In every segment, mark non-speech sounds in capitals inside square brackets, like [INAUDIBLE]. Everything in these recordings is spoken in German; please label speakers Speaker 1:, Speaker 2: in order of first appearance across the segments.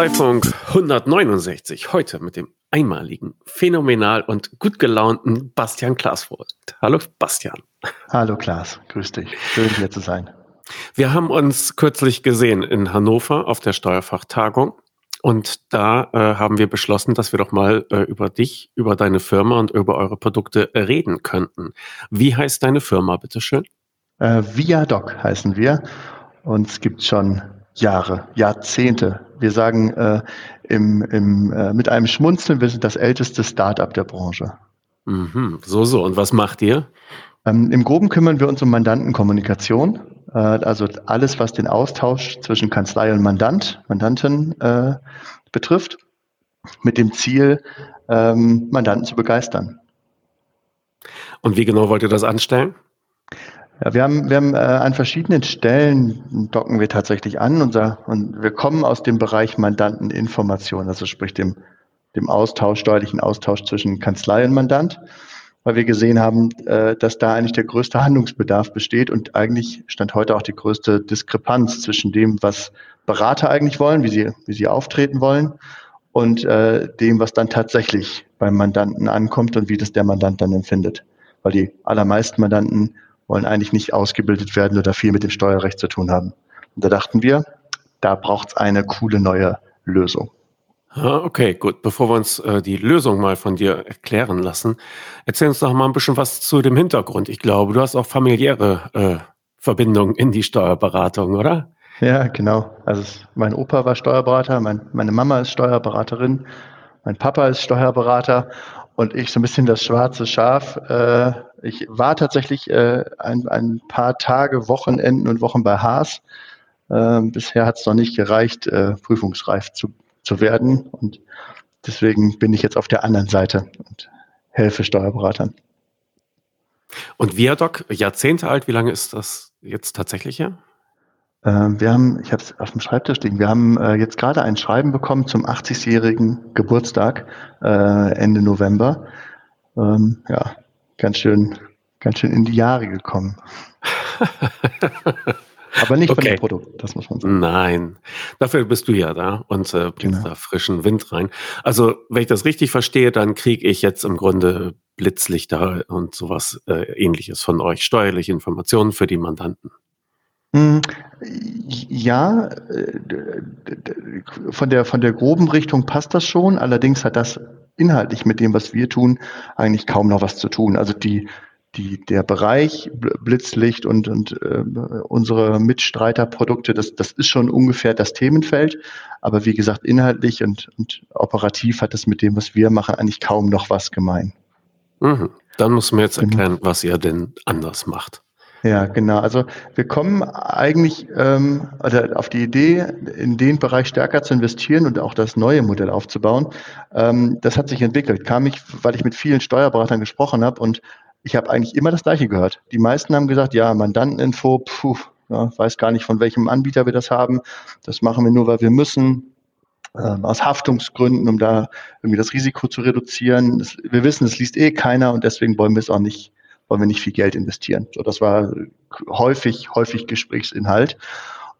Speaker 1: Kanzleifunk 169. Heute mit dem einmaligen, phänomenal und gut gelaunten Bastian Klaasvogt. Hallo Bastian.
Speaker 2: Hallo Klaas, grüß dich. Schön hier zu sein.
Speaker 1: Wir haben uns kürzlich gesehen in Hannover auf der Steuerfachtagung und da äh, haben wir beschlossen, dass wir doch mal äh, über dich, über deine Firma und über eure Produkte reden könnten. Wie heißt deine Firma, bitteschön?
Speaker 2: Äh, Viadoc heißen wir. Uns gibt schon Jahre, Jahrzehnte. Wir sagen äh, im, im, äh, mit einem Schmunzeln, wir sind das älteste Start-up der Branche.
Speaker 1: Mhm, so, so. Und was macht ihr?
Speaker 2: Ähm, Im Groben kümmern wir uns um Mandantenkommunikation. Äh, also alles, was den Austausch zwischen Kanzlei und Mandant, Mandanten äh, betrifft, mit dem Ziel, ähm, Mandanten zu begeistern.
Speaker 1: Und wie genau wollt ihr das anstellen?
Speaker 2: Ja, wir haben, wir haben äh, an verschiedenen Stellen docken wir tatsächlich an unser, und wir kommen aus dem Bereich Mandanteninformation, also sprich dem, dem Austausch, steuerlichen Austausch zwischen Kanzlei und Mandant, weil wir gesehen haben, äh, dass da eigentlich der größte Handlungsbedarf besteht und eigentlich stand heute auch die größte Diskrepanz zwischen dem, was Berater eigentlich wollen, wie sie, wie sie auftreten wollen und äh, dem, was dann tatsächlich beim Mandanten ankommt und wie das der Mandant dann empfindet. Weil die allermeisten Mandanten wollen eigentlich nicht ausgebildet werden oder viel mit dem Steuerrecht zu tun haben. Und da dachten wir, da braucht es eine coole neue Lösung.
Speaker 1: Okay, gut. Bevor wir uns äh, die Lösung mal von dir erklären lassen, erzähl uns doch mal ein bisschen was zu dem Hintergrund. Ich glaube, du hast auch familiäre äh, Verbindungen in die Steuerberatung, oder?
Speaker 2: Ja, genau. Also mein Opa war Steuerberater, mein, meine Mama ist Steuerberaterin, mein Papa ist Steuerberater und ich so ein bisschen das schwarze Schaf. Äh, ich war tatsächlich äh, ein, ein paar Tage, Wochenenden und Wochen bei Haas. Äh, bisher hat es noch nicht gereicht, äh, prüfungsreif zu, zu werden. Und deswegen bin ich jetzt auf der anderen Seite und helfe Steuerberatern.
Speaker 1: Und Viadoc, Jahrzehnte alt, wie lange ist das jetzt tatsächlich her?
Speaker 2: Ähm, wir haben, ich habe es auf dem Schreibtisch liegen, wir haben äh, jetzt gerade ein Schreiben bekommen zum 80-jährigen Geburtstag äh, Ende November. Ähm, ja, ganz schön, ganz schön in die Jahre gekommen. [LAUGHS] Aber nicht okay. von dem Produkt, das muss man sagen.
Speaker 1: Nein, dafür bist du ja da und äh, bringst genau. da frischen Wind rein. Also, wenn ich das richtig verstehe, dann kriege ich jetzt im Grunde Blitzlichter und sowas äh, ähnliches von euch, steuerliche Informationen für die Mandanten.
Speaker 2: Hm, ja, äh, von der, von der groben Richtung passt das schon. Allerdings hat das inhaltlich mit dem, was wir tun, eigentlich kaum noch was zu tun. Also die, die, der Bereich Blitzlicht und, und äh, unsere Mitstreiterprodukte, das, das ist schon ungefähr das Themenfeld. Aber wie gesagt, inhaltlich und, und operativ hat das mit dem, was wir machen, eigentlich kaum noch was gemein.
Speaker 1: Mhm. Dann muss man jetzt genau. erklären, was ihr denn anders macht.
Speaker 2: Ja, genau. Also wir kommen eigentlich ähm, oder auf die Idee, in den Bereich stärker zu investieren und auch das neue Modell aufzubauen. Ähm, das hat sich entwickelt. Kam ich, weil ich mit vielen Steuerberatern gesprochen habe und ich habe eigentlich immer das Gleiche gehört. Die meisten haben gesagt, ja, Mandanteninfo, puh, ja, weiß gar nicht, von welchem Anbieter wir das haben. Das machen wir nur, weil wir müssen. Ähm, aus Haftungsgründen, um da irgendwie das Risiko zu reduzieren. Wir wissen, es liest eh keiner und deswegen wollen wir es auch nicht wollen wir nicht viel Geld investieren. So, das war häufig, häufig Gesprächsinhalt.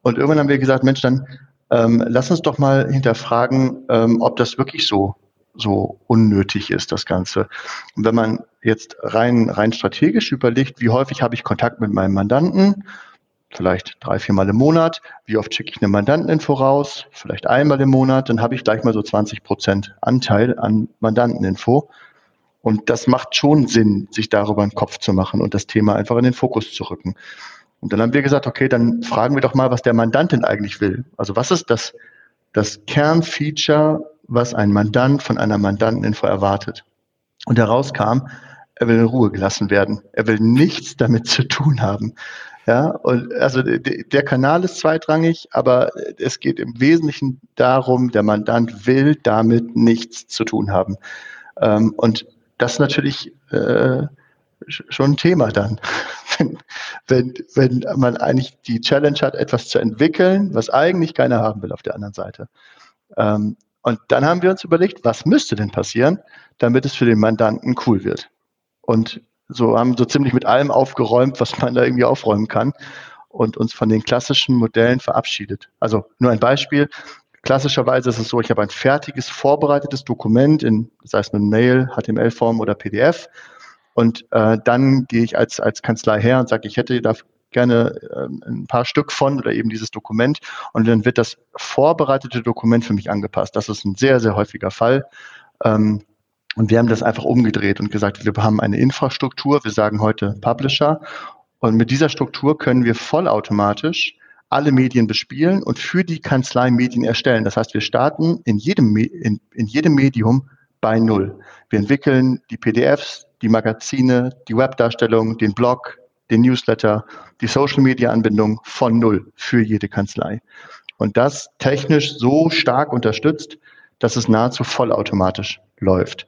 Speaker 2: Und irgendwann haben wir gesagt, Mensch, dann ähm, lass uns doch mal hinterfragen, ähm, ob das wirklich so so unnötig ist, das Ganze. Und wenn man jetzt rein, rein strategisch überlegt, wie häufig habe ich Kontakt mit meinem Mandanten, vielleicht drei, viermal im Monat, wie oft schicke ich eine Mandanteninfo raus, vielleicht einmal im Monat, dann habe ich gleich mal so 20 Prozent Anteil an Mandanteninfo. Und das macht schon Sinn, sich darüber einen Kopf zu machen und das Thema einfach in den Fokus zu rücken. Und dann haben wir gesagt, okay, dann fragen wir doch mal, was der Mandantin eigentlich will. Also was ist das, das Kernfeature, was ein Mandant von einer Mandanteninfo erwartet? Und heraus kam, er will in Ruhe gelassen werden. Er will nichts damit zu tun haben. Ja, und also der Kanal ist zweitrangig, aber es geht im Wesentlichen darum, der Mandant will damit nichts zu tun haben. Ähm, und das ist natürlich äh, schon ein Thema dann. [LAUGHS] wenn, wenn, wenn man eigentlich die Challenge hat, etwas zu entwickeln, was eigentlich keiner haben will auf der anderen Seite. Ähm, und dann haben wir uns überlegt, was müsste denn passieren, damit es für den Mandanten cool wird. Und so haben so ziemlich mit allem aufgeräumt, was man da irgendwie aufräumen kann und uns von den klassischen Modellen verabschiedet. Also nur ein Beispiel. Klassischerweise ist es so, ich habe ein fertiges, vorbereitetes Dokument in, sei es eine Mail, HTML-Form oder PDF. Und äh, dann gehe ich als, als Kanzlei her und sage, ich hätte da gerne äh, ein paar Stück von oder eben dieses Dokument. Und dann wird das vorbereitete Dokument für mich angepasst. Das ist ein sehr, sehr häufiger Fall. Ähm, und wir haben das einfach umgedreht und gesagt, wir haben eine Infrastruktur, wir sagen heute Publisher. Und mit dieser Struktur können wir vollautomatisch alle Medien bespielen und für die Kanzlei Medien erstellen. Das heißt, wir starten in jedem, in, in jedem Medium bei Null. Wir entwickeln die PDFs, die Magazine, die Webdarstellung, den Blog, den Newsletter, die Social-Media-Anbindung von Null für jede Kanzlei. Und das technisch so stark unterstützt, dass es nahezu vollautomatisch läuft.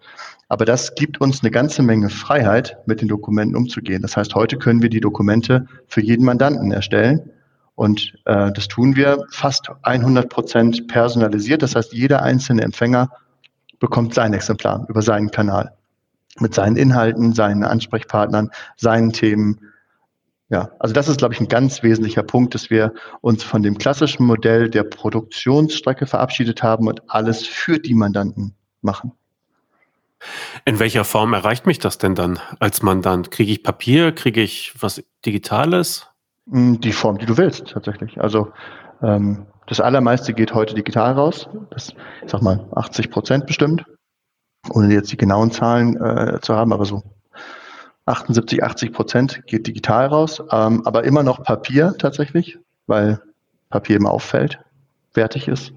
Speaker 2: Aber das gibt uns eine ganze Menge Freiheit, mit den Dokumenten umzugehen. Das heißt, heute können wir die Dokumente für jeden Mandanten erstellen. Und äh, das tun wir fast 100 Prozent personalisiert. Das heißt, jeder einzelne Empfänger bekommt sein Exemplar über seinen Kanal mit seinen Inhalten, seinen Ansprechpartnern, seinen Themen. Ja, also das ist, glaube ich, ein ganz wesentlicher Punkt, dass wir uns von dem klassischen Modell der Produktionsstrecke verabschiedet haben und alles für die Mandanten machen.
Speaker 1: In welcher Form erreicht mich das denn dann als Mandant? Kriege ich Papier? Kriege ich was Digitales?
Speaker 2: Hm, die Form, die du willst, tatsächlich. Also ähm, das Allermeiste geht heute digital raus. Das, ich sag mal, 80 Prozent bestimmt. Ohne jetzt die genauen Zahlen äh, zu haben, aber so 78, 80 Prozent geht digital raus. Ähm, aber immer noch Papier tatsächlich, weil Papier immer auffällt, wertig ist.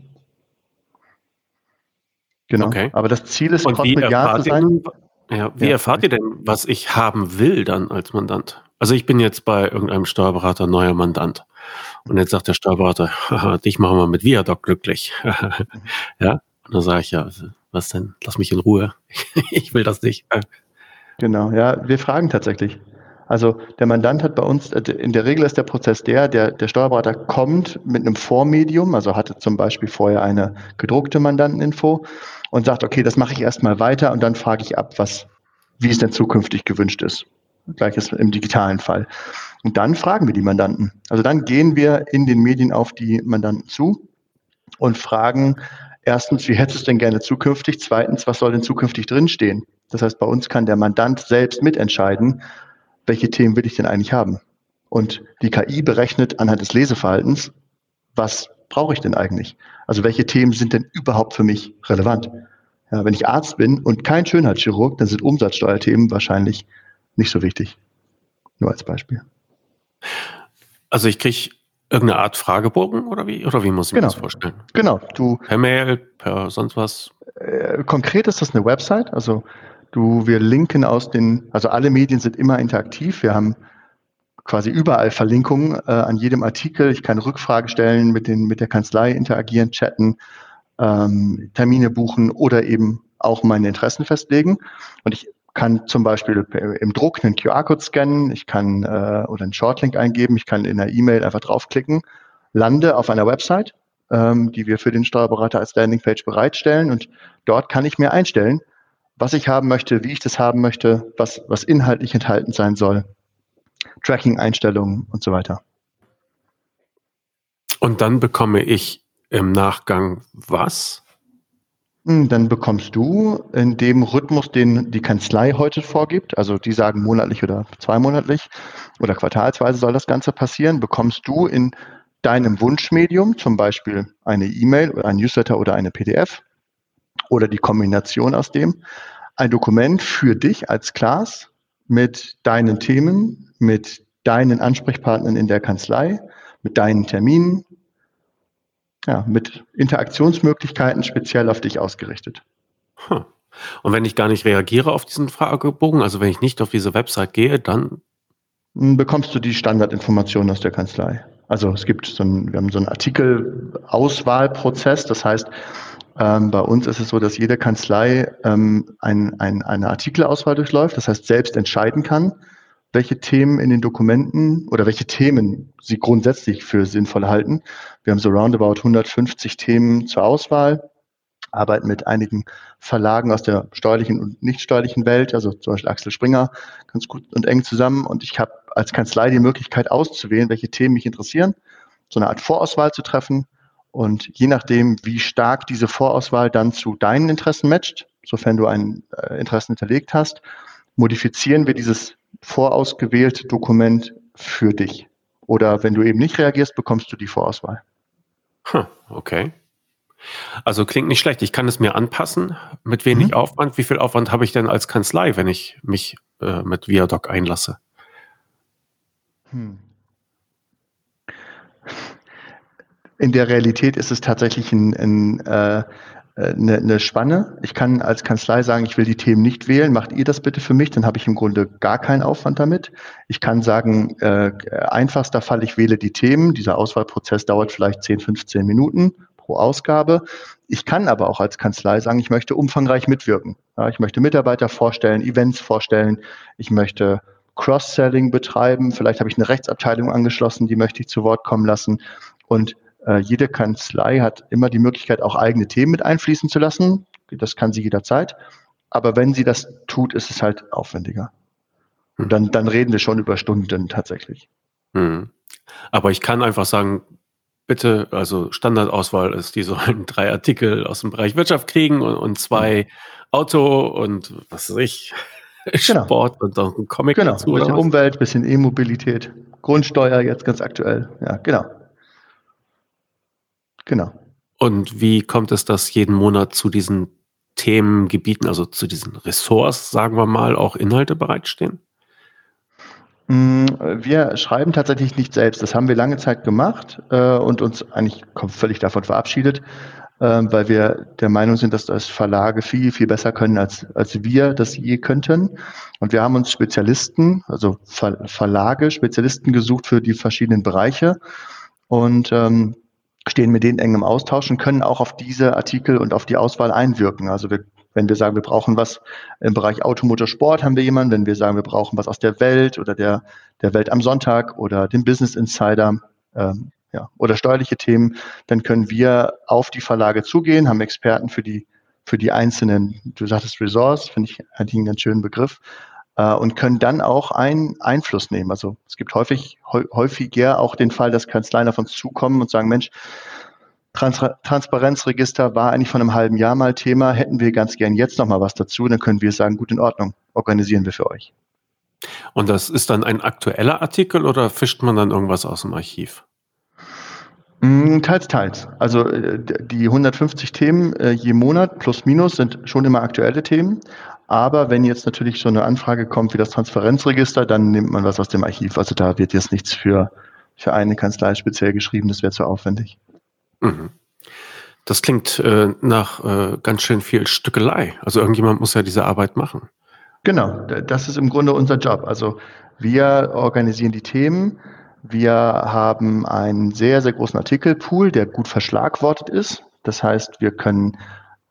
Speaker 1: Genau. Okay.
Speaker 2: Aber das Ziel ist,
Speaker 1: crossmedial zu sein. Ja, wie ja. erfahrt ihr denn, was ich haben will dann als Mandant? Also ich bin jetzt bei irgendeinem Steuerberater neuer Mandant. Und jetzt sagt der Steuerberater, [LAUGHS] dich machen wir mit Viadoc glücklich. [LAUGHS] ja, und dann sage ich ja, was denn? Lass mich in Ruhe. [LAUGHS] ich will das nicht.
Speaker 2: Genau, ja, wir fragen tatsächlich. Also der Mandant hat bei uns, in der Regel ist der Prozess der, der, der Steuerberater kommt mit einem Vormedium, also hatte zum Beispiel vorher eine gedruckte Mandanteninfo und sagt, okay, das mache ich erstmal weiter und dann frage ich ab, was, wie es denn zukünftig gewünscht ist. Gleiches im digitalen Fall. Und dann fragen wir die Mandanten. Also dann gehen wir in den Medien auf die Mandanten zu und fragen erstens, wie hättest du es denn gerne zukünftig? Zweitens, was soll denn zukünftig drinstehen? Das heißt, bei uns kann der Mandant selbst mitentscheiden, welche Themen will ich denn eigentlich haben? Und die KI berechnet anhand des Leseverhaltens, was brauche ich denn eigentlich? Also welche Themen sind denn überhaupt für mich relevant? Ja, wenn ich Arzt bin und kein Schönheitschirurg, dann sind Umsatzsteuerthemen wahrscheinlich nicht so wichtig. Nur als Beispiel.
Speaker 1: Also ich kriege irgendeine Art Fragebogen oder wie, oder wie muss ich
Speaker 2: genau.
Speaker 1: mir das vorstellen?
Speaker 2: Genau. Du,
Speaker 1: per Mail, per sonst was?
Speaker 2: Äh, konkret ist das eine Website. Also Du, wir linken aus den, also alle Medien sind immer interaktiv. Wir haben quasi überall Verlinkungen äh, an jedem Artikel. Ich kann Rückfragen stellen, mit, den, mit der Kanzlei interagieren, chatten, ähm, Termine buchen oder eben auch meine Interessen festlegen. Und ich kann zum Beispiel im Druck einen QR-Code scannen, ich kann äh, oder einen Shortlink eingeben, ich kann in einer E-Mail einfach draufklicken, lande auf einer Website, ähm, die wir für den Steuerberater als Landingpage bereitstellen und dort kann ich mir einstellen, was ich haben möchte, wie ich das haben möchte, was, was inhaltlich enthalten sein soll, Tracking-Einstellungen und so weiter.
Speaker 1: Und dann bekomme ich im Nachgang was?
Speaker 2: Dann bekommst du in dem Rhythmus, den die Kanzlei heute vorgibt, also die sagen monatlich oder zweimonatlich oder quartalsweise soll das Ganze passieren, bekommst du in deinem Wunschmedium, zum Beispiel eine E-Mail oder ein Newsletter oder eine PDF, oder die Kombination aus dem, ein Dokument für dich als Class mit deinen Themen, mit deinen Ansprechpartnern in der Kanzlei, mit deinen Terminen, ja, mit Interaktionsmöglichkeiten speziell auf dich ausgerichtet.
Speaker 1: Hm. Und wenn ich gar nicht reagiere auf diesen Fragebogen, also wenn ich nicht auf diese Website gehe, dann
Speaker 2: hm, bekommst du die Standardinformationen aus der Kanzlei. Also es gibt so ein, wir haben so einen Artikelauswahlprozess, das heißt, ähm, bei uns ist es so, dass jede Kanzlei ähm, ein, ein, eine Artikelauswahl durchläuft, das heißt selbst entscheiden kann, welche Themen in den Dokumenten oder welche Themen sie grundsätzlich für sinnvoll halten. Wir haben so roundabout 150 Themen zur Auswahl, arbeiten mit einigen Verlagen aus der steuerlichen und nicht steuerlichen Welt, also zum Beispiel Axel Springer, ganz gut und eng zusammen. Und ich habe als Kanzlei die Möglichkeit auszuwählen, welche Themen mich interessieren, so eine Art Vorauswahl zu treffen Und je nachdem, wie stark diese Vorauswahl dann zu deinen Interessen matcht, sofern du ein äh, Interessen hinterlegt hast, modifizieren wir dieses vorausgewählte Dokument für dich. Oder wenn du eben nicht reagierst, bekommst du die Vorauswahl.
Speaker 1: Hm, okay. Also klingt nicht schlecht. Ich kann es mir anpassen. Mit wenig mhm. Aufwand. Wie viel Aufwand habe ich denn als Kanzlei, wenn ich mich äh, mit Viadoc einlasse? Hm.
Speaker 2: In der Realität ist es tatsächlich ein, ein, äh, eine, eine Spanne. Ich kann als Kanzlei sagen, ich will die Themen nicht wählen, macht ihr das bitte für mich, dann habe ich im Grunde gar keinen Aufwand damit. Ich kann sagen, äh, einfachster Fall, ich wähle die Themen. Dieser Auswahlprozess dauert vielleicht 10, 15 Minuten pro Ausgabe. Ich kann aber auch als Kanzlei sagen, ich möchte umfangreich mitwirken. Ja, ich möchte Mitarbeiter vorstellen, Events vorstellen, ich möchte Cross-Selling betreiben, vielleicht habe ich eine Rechtsabteilung angeschlossen, die möchte ich zu Wort kommen lassen. Und äh, jede Kanzlei hat immer die Möglichkeit, auch eigene Themen mit einfließen zu lassen. Das kann sie jederzeit. Aber wenn sie das tut, ist es halt aufwendiger. Und dann, dann reden wir schon über Stunden tatsächlich.
Speaker 1: Hm. Aber ich kann einfach sagen, bitte, also Standardauswahl ist, die sollen [LAUGHS] drei Artikel aus dem Bereich Wirtschaft kriegen und, und zwei mhm. Auto und was weiß ich, [LAUGHS]
Speaker 2: genau. Sport und auch ein Comic genau. dazu. Bisschen Umwelt, bisschen E-Mobilität, Grundsteuer jetzt ganz aktuell. Ja, genau.
Speaker 1: Genau. Und wie kommt es, dass jeden Monat zu diesen Themengebieten, also zu diesen Ressorts, sagen wir mal, auch Inhalte bereitstehen?
Speaker 2: Mm, wir schreiben tatsächlich nicht selbst. Das haben wir lange Zeit gemacht äh, und uns eigentlich völlig davon verabschiedet, äh, weil wir der Meinung sind, dass das Verlage viel, viel besser können, als, als wir das je könnten. Und wir haben uns Spezialisten, also Ver Verlage, Spezialisten gesucht für die verschiedenen Bereiche. Und ähm, stehen mit denen eng im Austausch und können auch auf diese Artikel und auf die Auswahl einwirken. Also wir, wenn wir sagen, wir brauchen was im Bereich Automotorsport, haben wir jemanden. Wenn wir sagen, wir brauchen was aus der Welt oder der, der Welt am Sonntag oder dem Business Insider ähm, ja, oder steuerliche Themen, dann können wir auf die Verlage zugehen, haben Experten für die, für die einzelnen, du sagtest Resource, finde ich eigentlich einen ganz schönen Begriff, äh, und können dann auch einen Einfluss nehmen. Also es gibt häufig, häufiger auch den Fall, dass Kanzleien auf uns zukommen und sagen, Mensch, Trans Transparenzregister war eigentlich von einem halben Jahr mal Thema, hätten wir ganz gern jetzt noch mal was dazu, dann können wir sagen, gut in Ordnung, organisieren wir für euch.
Speaker 1: Und das ist dann ein aktueller Artikel oder fischt man dann irgendwas aus dem Archiv?
Speaker 2: Mm, teils, teils. Also äh, die 150 Themen äh, je Monat plus minus sind schon immer aktuelle Themen. Aber wenn jetzt natürlich so eine Anfrage kommt wie das Transparenzregister, dann nimmt man was aus dem Archiv. Also da wird jetzt nichts für, für eine Kanzlei speziell geschrieben, das wäre zu aufwendig. Mhm.
Speaker 1: Das klingt äh, nach äh, ganz schön viel Stückelei. Also irgendjemand muss ja diese Arbeit machen.
Speaker 2: Genau, das ist im Grunde unser Job. Also wir organisieren die Themen. Wir haben einen sehr, sehr großen Artikelpool, der gut verschlagwortet ist. Das heißt, wir können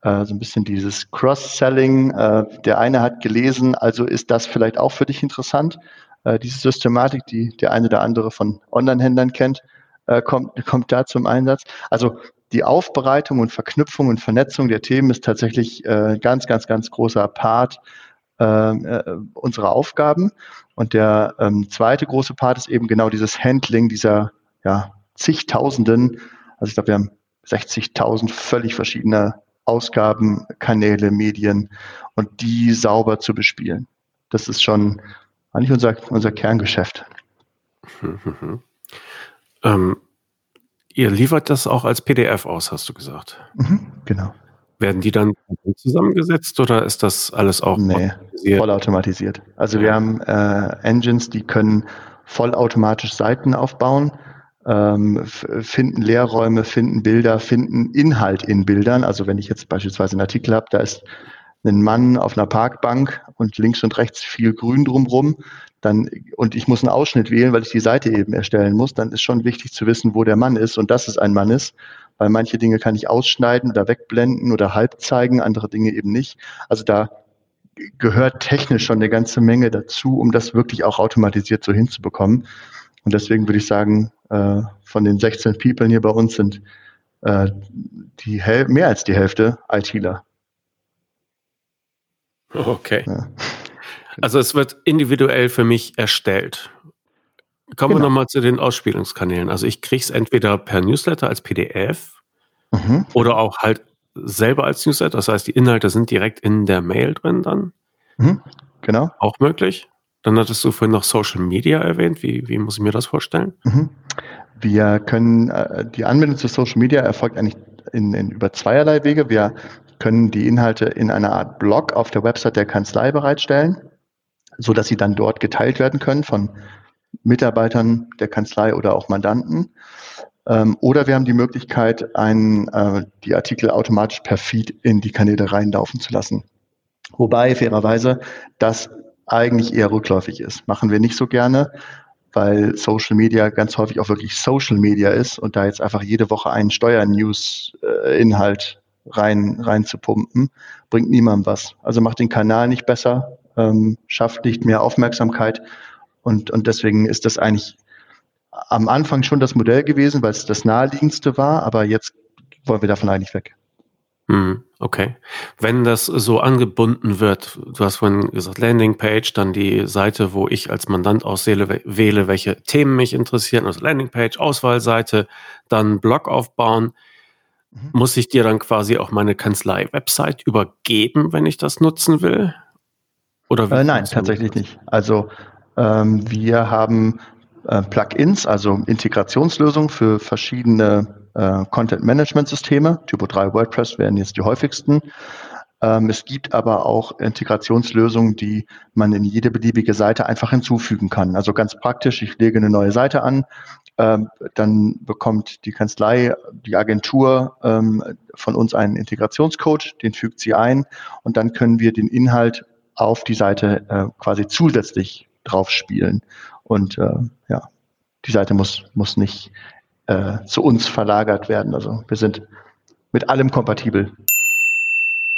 Speaker 2: äh, so ein bisschen dieses Cross-Selling. Äh, der eine hat gelesen, also ist das vielleicht auch für dich interessant. Äh, diese Systematik, die der eine oder andere von Online-Händlern kennt, äh, kommt, kommt da zum Einsatz. Also die Aufbereitung und Verknüpfung und Vernetzung der Themen ist tatsächlich äh, ganz, ganz, ganz großer Part äh, äh, unserer Aufgaben. Und der ähm, zweite große Part ist eben genau dieses Handling dieser ja, zigtausenden, also ich glaube, wir haben 60.000 völlig verschiedene Ausgaben, Kanäle, Medien und die sauber zu bespielen. Das ist schon eigentlich unser, unser Kerngeschäft. [LAUGHS]
Speaker 1: ähm, ihr liefert das auch als PDF aus, hast du gesagt.
Speaker 2: Mhm, genau.
Speaker 1: Werden die dann zusammengesetzt oder ist das alles auch
Speaker 2: nee, vollautomatisiert? Also ja. wir haben äh, Engines, die können vollautomatisch Seiten aufbauen ähm, finden Lehrräume, finden Bilder, finden Inhalt in Bildern. Also wenn ich jetzt beispielsweise einen Artikel habe, da ist ein Mann auf einer Parkbank und links und rechts viel Grün drumrum, dann, und ich muss einen Ausschnitt wählen, weil ich die Seite eben erstellen muss, dann ist schon wichtig zu wissen, wo der Mann ist und dass es ein Mann ist, weil manche Dinge kann ich ausschneiden oder wegblenden oder halb zeigen, andere Dinge eben nicht. Also da gehört technisch schon eine ganze Menge dazu, um das wirklich auch automatisiert so hinzubekommen. Und deswegen würde ich sagen, äh, von den 16 People hier bei uns sind äh, die Häl mehr als die Hälfte ITler.
Speaker 1: Okay. Ja. Also es wird individuell für mich erstellt. Kommen genau. wir nochmal zu den Ausspielungskanälen. Also ich kriege es entweder per Newsletter als PDF Mhm. Oder auch halt selber als Newsletter. Das heißt, die Inhalte sind direkt in der Mail drin dann.
Speaker 2: Mhm. Genau.
Speaker 1: Auch möglich. Dann hattest du vorhin noch Social Media erwähnt. Wie, wie muss ich mir das vorstellen? Mhm.
Speaker 2: Wir können, äh, die Anwendung zu Social Media erfolgt eigentlich in, in über zweierlei Wege. Wir können die Inhalte in einer Art Blog auf der Website der Kanzlei bereitstellen, so dass sie dann dort geteilt werden können von Mitarbeitern der Kanzlei oder auch Mandanten. Ähm, oder wir haben die Möglichkeit, einen, äh, die Artikel automatisch per Feed in die Kanäle reinlaufen zu lassen. Wobei fairerweise das eigentlich eher rückläufig ist. Machen wir nicht so gerne, weil Social Media ganz häufig auch wirklich Social Media ist und da jetzt einfach jede Woche einen Steuernews-Inhalt rein, rein zu pumpen, bringt niemandem was. Also macht den Kanal nicht besser, ähm, schafft nicht mehr Aufmerksamkeit und, und deswegen ist das eigentlich am Anfang schon das Modell gewesen, weil es das naheliegendste war, aber jetzt wollen wir davon eigentlich weg.
Speaker 1: Hm, okay. Wenn das so angebunden wird, du hast vorhin gesagt Landingpage, dann die Seite, wo ich als Mandant auswähle, wähle, welche Themen mich interessieren, also Landingpage, Auswahlseite, dann Blog aufbauen. Mhm. Muss ich dir dann quasi auch meine Kanzlei-Website übergeben, wenn ich das nutzen will?
Speaker 2: Oder äh, nein, tatsächlich nicht. Also wir haben äh, Plugins, also Integrationslösungen für verschiedene äh, Content-Management-Systeme. Typo 3 WordPress wären jetzt die häufigsten. Ähm, es gibt aber auch Integrationslösungen, die man in jede beliebige Seite einfach hinzufügen kann. Also ganz praktisch, ich lege eine neue Seite an, ähm, dann bekommt die Kanzlei, die Agentur ähm, von uns einen Integrationscode, den fügt sie ein und dann können wir den Inhalt auf die Seite äh, quasi zusätzlich drauf spielen. Und äh, ja, die Seite muss, muss nicht äh, zu uns verlagert werden. Also wir sind mit allem kompatibel.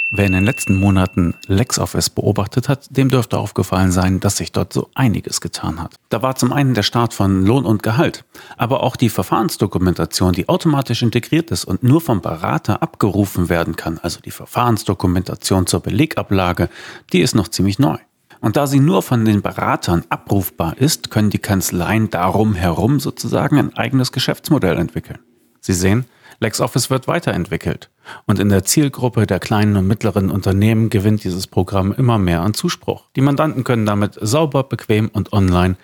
Speaker 3: Wer in den letzten Monaten LexOffice beobachtet hat, dem dürfte aufgefallen sein, dass sich dort so einiges getan hat. Da war zum einen der Start von Lohn und Gehalt, aber auch die Verfahrensdokumentation, die automatisch integriert ist und nur vom Berater abgerufen werden kann, also die Verfahrensdokumentation zur Belegablage, die ist noch ziemlich neu. Und da sie nur von den Beratern abrufbar ist, können die Kanzleien darum herum sozusagen ein eigenes Geschäftsmodell entwickeln. Sie sehen, LexOffice wird weiterentwickelt und in der Zielgruppe der kleinen und mittleren Unternehmen gewinnt dieses Programm immer mehr an Zuspruch. Die Mandanten können damit sauber, bequem und online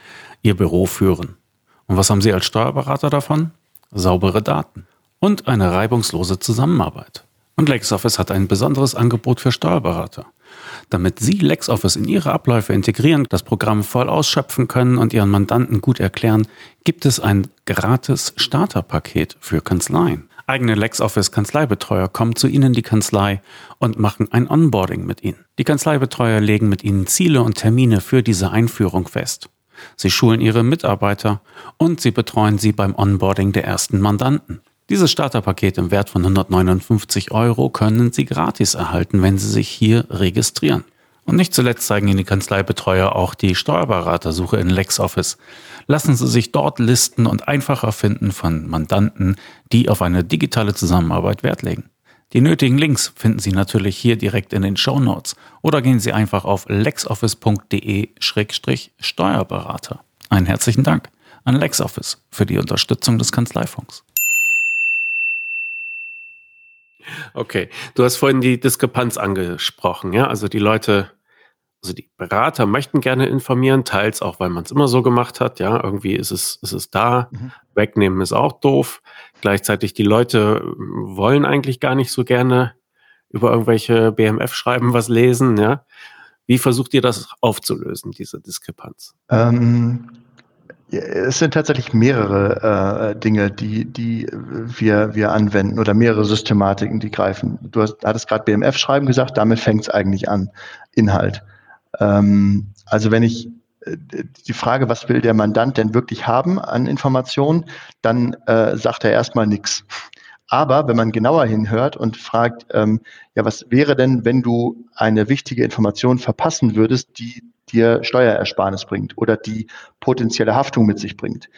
Speaker 3: ihr Büro führen. Und was haben Sie als Steuerberater davon? Saubere Daten und eine reibungslose Zusammenarbeit. Und LexOffice hat ein besonderes Angebot für Steuerberater. Damit Sie LexOffice in Ihre Abläufe integrieren, das Programm voll ausschöpfen können und Ihren Mandanten gut erklären, gibt es ein gratis Starterpaket für Kanzleien. Eigene LexOffice Kanzleibetreuer kommen zu Ihnen in die Kanzlei und machen ein Onboarding mit Ihnen. Die Kanzleibetreuer legen mit Ihnen Ziele und Termine für diese Einführung fest. Sie schulen Ihre Mitarbeiter und Sie betreuen Sie beim Onboarding der ersten Mandanten. Dieses Starterpaket im Wert von 159 Euro können Sie gratis erhalten, wenn Sie sich hier registrieren. Und nicht zuletzt zeigen Ihnen die Kanzleibetreuer auch die Steuerberatersuche in LexOffice. Lassen Sie sich dort listen und einfacher finden von Mandanten, die auf eine digitale Zusammenarbeit Wert legen. Die nötigen Links finden Sie natürlich hier direkt in den Show Notes oder gehen Sie einfach auf lexoffice.de-steuerberater. Einen herzlichen Dank an LexOffice für die Unterstützung des Kanzleifunks.
Speaker 1: Okay, du hast vorhin die Diskrepanz angesprochen, ja, also die Leute, also die Berater möchten gerne informieren, teils auch, weil man es immer so gemacht hat, ja, irgendwie ist es, ist es da, mhm. wegnehmen ist auch doof. Gleichzeitig die Leute wollen eigentlich gar nicht so gerne über irgendwelche BMF-Schreiben was lesen, ja. Wie versucht ihr das aufzulösen, diese Diskrepanz? Ähm,
Speaker 2: es sind tatsächlich mehrere äh, Dinge, die, die wir, wir anwenden oder mehrere Systematiken, die greifen. Du hast, hattest gerade BMF-Schreiben gesagt, damit fängt es eigentlich an, Inhalt. Ähm, also wenn ich äh, die Frage, was will der Mandant denn wirklich haben an Informationen, dann äh, sagt er erstmal nichts. Aber wenn man genauer hinhört und fragt, ähm, ja, was wäre denn, wenn du eine wichtige Information verpassen würdest, die dir Steuerersparnis bringt oder die potenzielle Haftung mit sich bringt,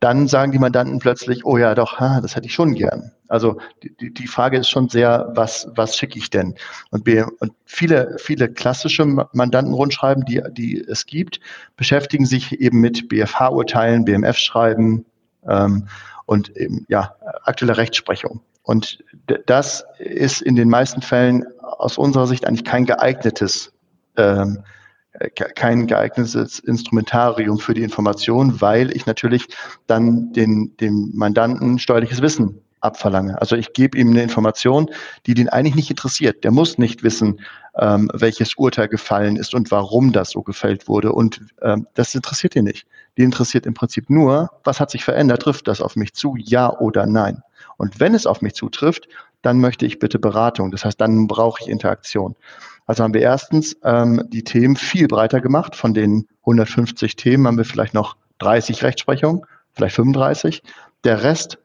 Speaker 2: dann sagen die Mandanten plötzlich, oh ja, doch, ha, das hätte ich schon gern. Also die, die Frage ist schon sehr, was, was schicke ich denn? Und, wir, und viele, viele klassische Mandantenrundschreiben, die, die es gibt, beschäftigen sich eben mit BFH-Urteilen, BMF-Schreiben ähm, und eben, ja, aktuelle Rechtsprechung. Und das ist in den meisten Fällen aus unserer Sicht eigentlich kein geeignetes, ähm, kein geeignetes Instrumentarium für die Information, weil ich natürlich dann den, dem Mandanten steuerliches Wissen abverlange. Also ich gebe ihm eine Information, die den eigentlich nicht interessiert. Der muss nicht wissen, ähm, welches Urteil gefallen ist und warum das so gefällt wurde. Und ähm, das interessiert ihn nicht. Die interessiert im Prinzip nur, was hat sich verändert, trifft das auf mich zu, ja oder nein. Und wenn es auf mich zutrifft, dann möchte ich bitte Beratung. Das heißt, dann brauche ich Interaktion. Also haben wir erstens ähm, die Themen viel breiter gemacht. Von den 150 Themen haben wir vielleicht noch 30 Rechtsprechungen, vielleicht 35. Der Rest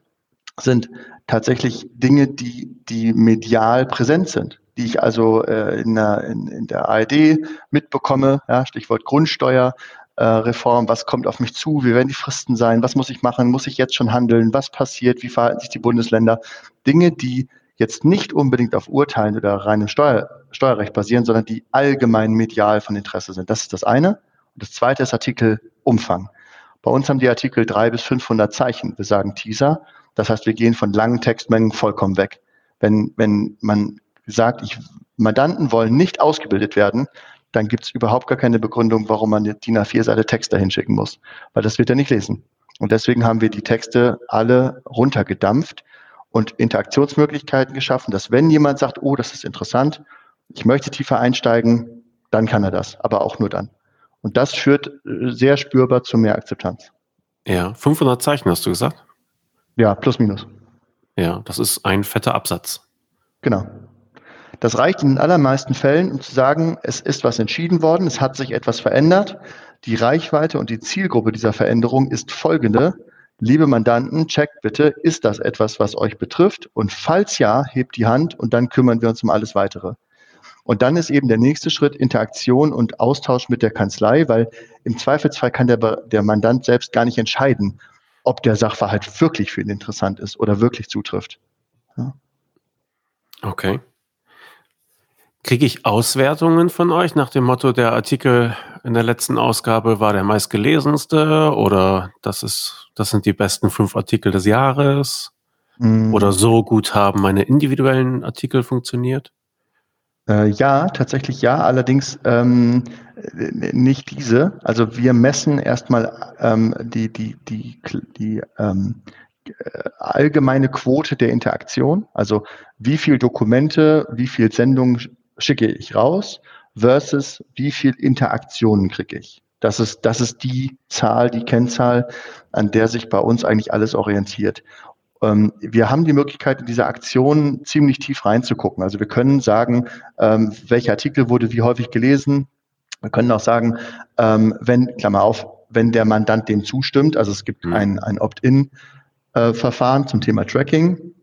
Speaker 2: sind tatsächlich Dinge, die, die medial präsent sind, die ich also äh, in, der, in, in der ARD mitbekomme, ja, Stichwort Grundsteuerreform, äh, was kommt auf mich zu, wie werden die Fristen sein, was muss ich machen, muss ich jetzt schon handeln, was passiert, wie verhalten sich die Bundesländer, Dinge, die jetzt nicht unbedingt auf Urteilen oder reinem Steuer, Steuerrecht basieren, sondern die allgemein medial von Interesse sind. Das ist das eine. Und das zweite ist Artikelumfang. Bei uns haben die Artikel drei bis 500 Zeichen. Wir sagen Teaser. Das heißt, wir gehen von langen Textmengen vollkommen weg. Wenn, wenn man sagt, ich, Mandanten wollen nicht ausgebildet werden, dann gibt es überhaupt gar keine Begründung, warum man die DIN A4-Seite Text dahin schicken muss, weil das wird er nicht lesen. Und deswegen haben wir die Texte alle runtergedampft und Interaktionsmöglichkeiten geschaffen, dass wenn jemand sagt, oh, das ist interessant, ich möchte tiefer einsteigen, dann kann er das, aber auch nur dann. Und das führt äh, sehr spürbar zu mehr Akzeptanz.
Speaker 1: Ja, 500 Zeichen hast du gesagt?
Speaker 2: Ja, plus minus.
Speaker 1: Ja, das ist ein fetter Absatz.
Speaker 2: Genau. Das reicht in den allermeisten Fällen, um zu sagen, es ist was entschieden worden, es hat sich etwas verändert. Die Reichweite und die Zielgruppe dieser Veränderung ist folgende. Liebe Mandanten, checkt bitte, ist das etwas, was euch betrifft? Und falls ja, hebt die Hand und dann kümmern wir uns um alles weitere. Und dann ist eben der nächste Schritt Interaktion und Austausch mit der Kanzlei, weil im Zweifelsfall kann der, der Mandant selbst gar nicht entscheiden, ob der Sachverhalt wirklich für ihn interessant ist oder wirklich zutrifft. Ja.
Speaker 1: Okay. Kriege ich Auswertungen von euch nach dem Motto, der Artikel in der letzten Ausgabe war der meistgelesenste oder das ist, das sind die besten fünf Artikel des Jahres? Mm. Oder so gut haben meine individuellen Artikel funktioniert?
Speaker 2: Äh, ja, tatsächlich ja, allerdings ähm, nicht diese. Also wir messen erstmal ähm, die, die, die, die ähm, allgemeine Quote der Interaktion, also wie viel Dokumente, wie viel Sendungen schicke ich raus versus wie viel Interaktionen kriege ich. Das ist, das ist die Zahl, die Kennzahl, an der sich bei uns eigentlich alles orientiert. Ähm, wir haben die Möglichkeit, in diese Aktion ziemlich tief reinzugucken. Also wir können sagen, ähm, welcher Artikel wurde wie häufig gelesen. Wir können auch sagen, ähm, wenn, Klammer auf, wenn der Mandant dem zustimmt, also es gibt mhm. ein, ein Opt-in-Verfahren zum Thema Tracking.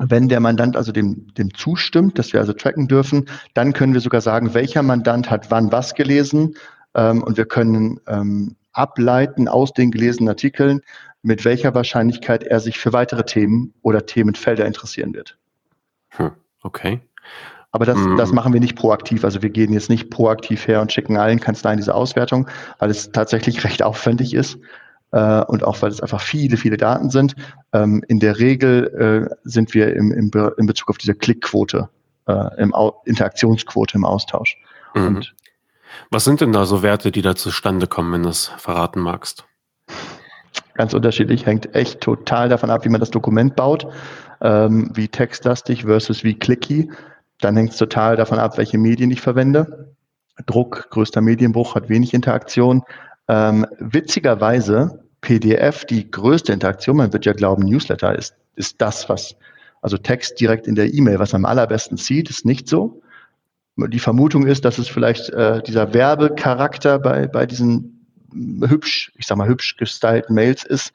Speaker 2: Wenn der Mandant also dem, dem zustimmt, dass wir also tracken dürfen, dann können wir sogar sagen, welcher Mandant hat wann was gelesen. und wir können ableiten aus den gelesenen Artikeln, mit welcher Wahrscheinlichkeit er sich für weitere Themen oder Themenfelder interessieren wird.
Speaker 1: Hm, okay.
Speaker 2: Aber das, mm. das machen wir nicht proaktiv. Also wir gehen jetzt nicht proaktiv her und schicken allen Kanzleien diese Auswertung, weil es tatsächlich [LAUGHS] recht aufwendig ist äh, und auch weil es einfach viele, viele Daten sind. Ähm, in der Regel äh, sind wir im, im, Be in Bezug auf diese Klickquote, äh, im Au Interaktionsquote im Austausch.
Speaker 1: Mhm. Was sind denn da so Werte, die da zustande kommen, wenn du es verraten magst?
Speaker 2: Ganz unterschiedlich, hängt echt total davon ab, wie man das Dokument baut, ähm, wie textlastig versus wie clicky. Dann hängt es total davon ab, welche Medien ich verwende. Druck, größter Medienbruch, hat wenig Interaktion. Ähm, witzigerweise, PDF, die größte Interaktion, man wird ja glauben, Newsletter ist, ist das, was, also Text direkt in der E-Mail, was am allerbesten sieht, ist nicht so. Die Vermutung ist, dass es vielleicht äh, dieser Werbecharakter bei, bei diesen hübsch, ich sag mal, hübsch gestylten Mails ist,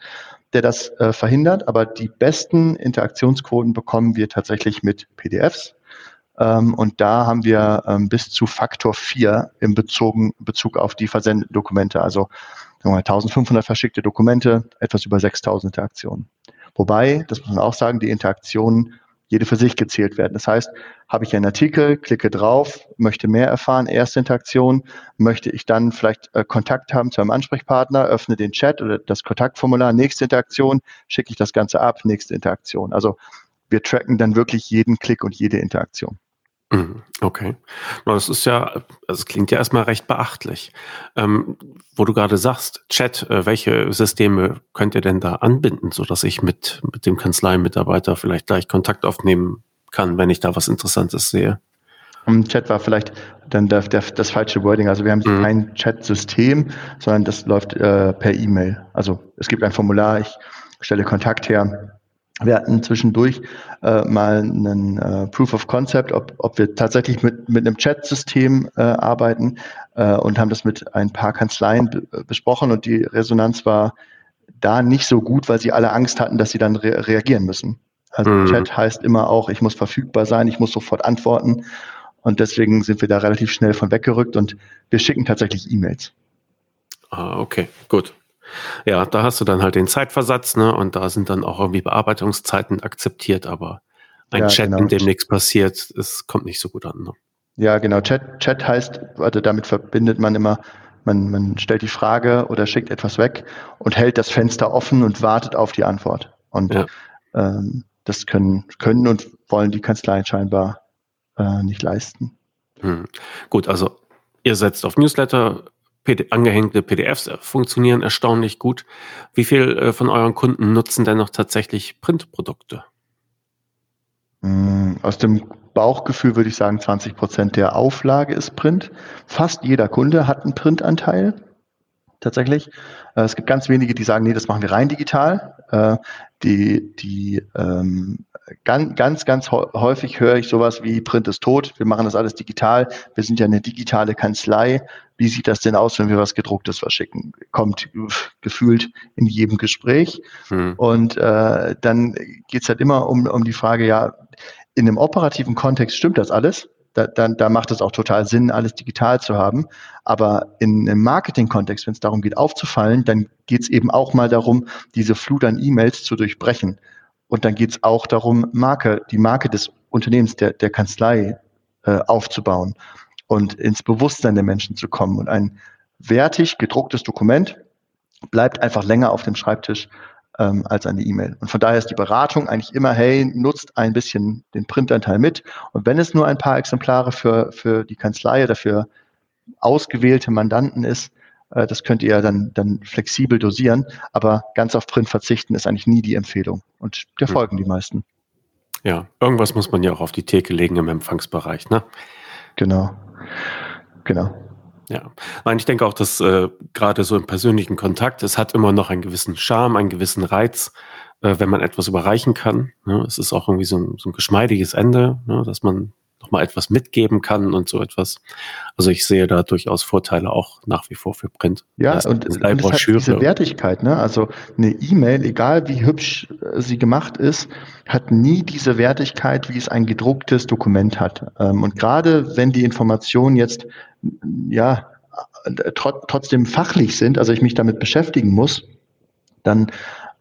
Speaker 2: der das äh, verhindert. Aber die besten Interaktionsquoten bekommen wir tatsächlich mit PDFs. Ähm, und da haben wir ähm, bis zu Faktor 4 im Bezogen, Bezug auf die versendeten Dokumente. Also 1500 verschickte Dokumente, etwas über 6000 Interaktionen. Wobei, das muss man auch sagen, die Interaktionen jede für sich gezählt werden. Das heißt, habe ich einen Artikel, klicke drauf, möchte mehr erfahren, erste Interaktion, möchte ich dann vielleicht äh, Kontakt haben zu einem Ansprechpartner, öffne den Chat oder das Kontaktformular, nächste Interaktion, schicke ich das Ganze ab, nächste Interaktion. Also wir tracken dann wirklich jeden Klick und jede Interaktion.
Speaker 1: Mhm, okay. Das ist ja, also es klingt ja erstmal recht beachtlich. Ähm, wo du gerade sagst, Chat, äh, welche Systeme könnt ihr denn da anbinden, sodass ich mit, mit dem Kanzleimitarbeiter vielleicht gleich Kontakt aufnehmen kann, wenn ich da was Interessantes sehe?
Speaker 2: Im Chat war vielleicht dann der, der, das falsche Wording. Also wir haben mhm. kein Chat-System, sondern das läuft äh, per E-Mail. Also es gibt ein Formular, ich stelle Kontakt her wir hatten zwischendurch äh, mal einen äh, Proof of Concept, ob, ob wir tatsächlich mit, mit einem Chat-System äh, arbeiten äh, und haben das mit ein paar Kanzleien besprochen und die Resonanz war da nicht so gut, weil sie alle Angst hatten, dass sie dann re reagieren müssen. Also mhm. Chat heißt immer auch, ich muss verfügbar sein, ich muss sofort antworten und deswegen sind wir da relativ schnell von weggerückt und wir schicken tatsächlich E-Mails.
Speaker 1: Ah, okay, gut. Ja, da hast du dann halt den Zeitversatz, ne? Und da sind dann auch irgendwie Bearbeitungszeiten akzeptiert, aber ein ja, Chat, genau. in dem nichts passiert, es kommt nicht so gut an. Ne?
Speaker 2: Ja, genau. Chat, Chat heißt, also damit verbindet man immer, man, man stellt die Frage oder schickt etwas weg und hält das Fenster offen und wartet auf die Antwort. Und ja. ähm, das können, können und wollen die Kanzleien scheinbar äh, nicht leisten.
Speaker 1: Hm. Gut, also ihr setzt auf Newsletter, PD angehängte PDFs funktionieren erstaunlich gut. Wie viel äh, von euren Kunden nutzen denn noch tatsächlich Printprodukte?
Speaker 2: Mm, aus dem Bauchgefühl würde ich sagen, 20 Prozent der Auflage ist Print. Fast jeder Kunde hat einen Printanteil. Tatsächlich. Äh, es gibt ganz wenige, die sagen, nee, das machen wir rein digital. Äh, die, die ähm, ganz, ganz, ganz häufig höre ich sowas wie Print ist tot, wir machen das alles digital, wir sind ja eine digitale Kanzlei. Wie sieht das denn aus, wenn wir was gedrucktes verschicken? Kommt gefühlt in jedem Gespräch. Hm. Und äh, dann geht's halt immer um, um die Frage, ja, in einem operativen Kontext stimmt das alles? Da, da, da macht es auch total Sinn, alles digital zu haben. Aber in einem Marketing-Kontext, wenn es darum geht, aufzufallen, dann geht es eben auch mal darum, diese Flut an E-Mails zu durchbrechen. Und dann geht es auch darum, Marke, die Marke des Unternehmens, der, der Kanzlei äh, aufzubauen und ins Bewusstsein der Menschen zu kommen. Und ein wertig gedrucktes Dokument bleibt einfach länger auf dem Schreibtisch ähm, als eine E-Mail. Und von daher ist die Beratung eigentlich immer, hey, nutzt ein bisschen den Printanteil mit. Und wenn es nur ein paar Exemplare für, für die Kanzlei oder für ausgewählte Mandanten ist, äh, das könnt ihr dann, dann flexibel dosieren. Aber ganz auf Print verzichten ist eigentlich nie die Empfehlung. Und der hm. folgen die meisten.
Speaker 1: Ja, irgendwas muss man ja auch auf die Theke legen im Empfangsbereich, ne?
Speaker 2: Genau. Genau.
Speaker 1: Ja, Nein, ich denke auch, dass äh, gerade so im persönlichen Kontakt, es hat immer noch einen gewissen Charme, einen gewissen Reiz, äh, wenn man etwas überreichen kann. Ne? Es ist auch irgendwie so ein, so ein geschmeidiges Ende, ne? dass man nochmal etwas mitgeben kann und so etwas. Also ich sehe da durchaus Vorteile auch nach wie vor für Print.
Speaker 2: Ja, und, und es hat diese Wertigkeit, ne? Also eine E-Mail, egal wie hübsch äh, sie gemacht ist, hat nie diese Wertigkeit, wie es ein gedrucktes Dokument hat. Ähm, und gerade wenn die Informationen jetzt ja tr trotzdem fachlich sind, also ich mich damit beschäftigen muss, dann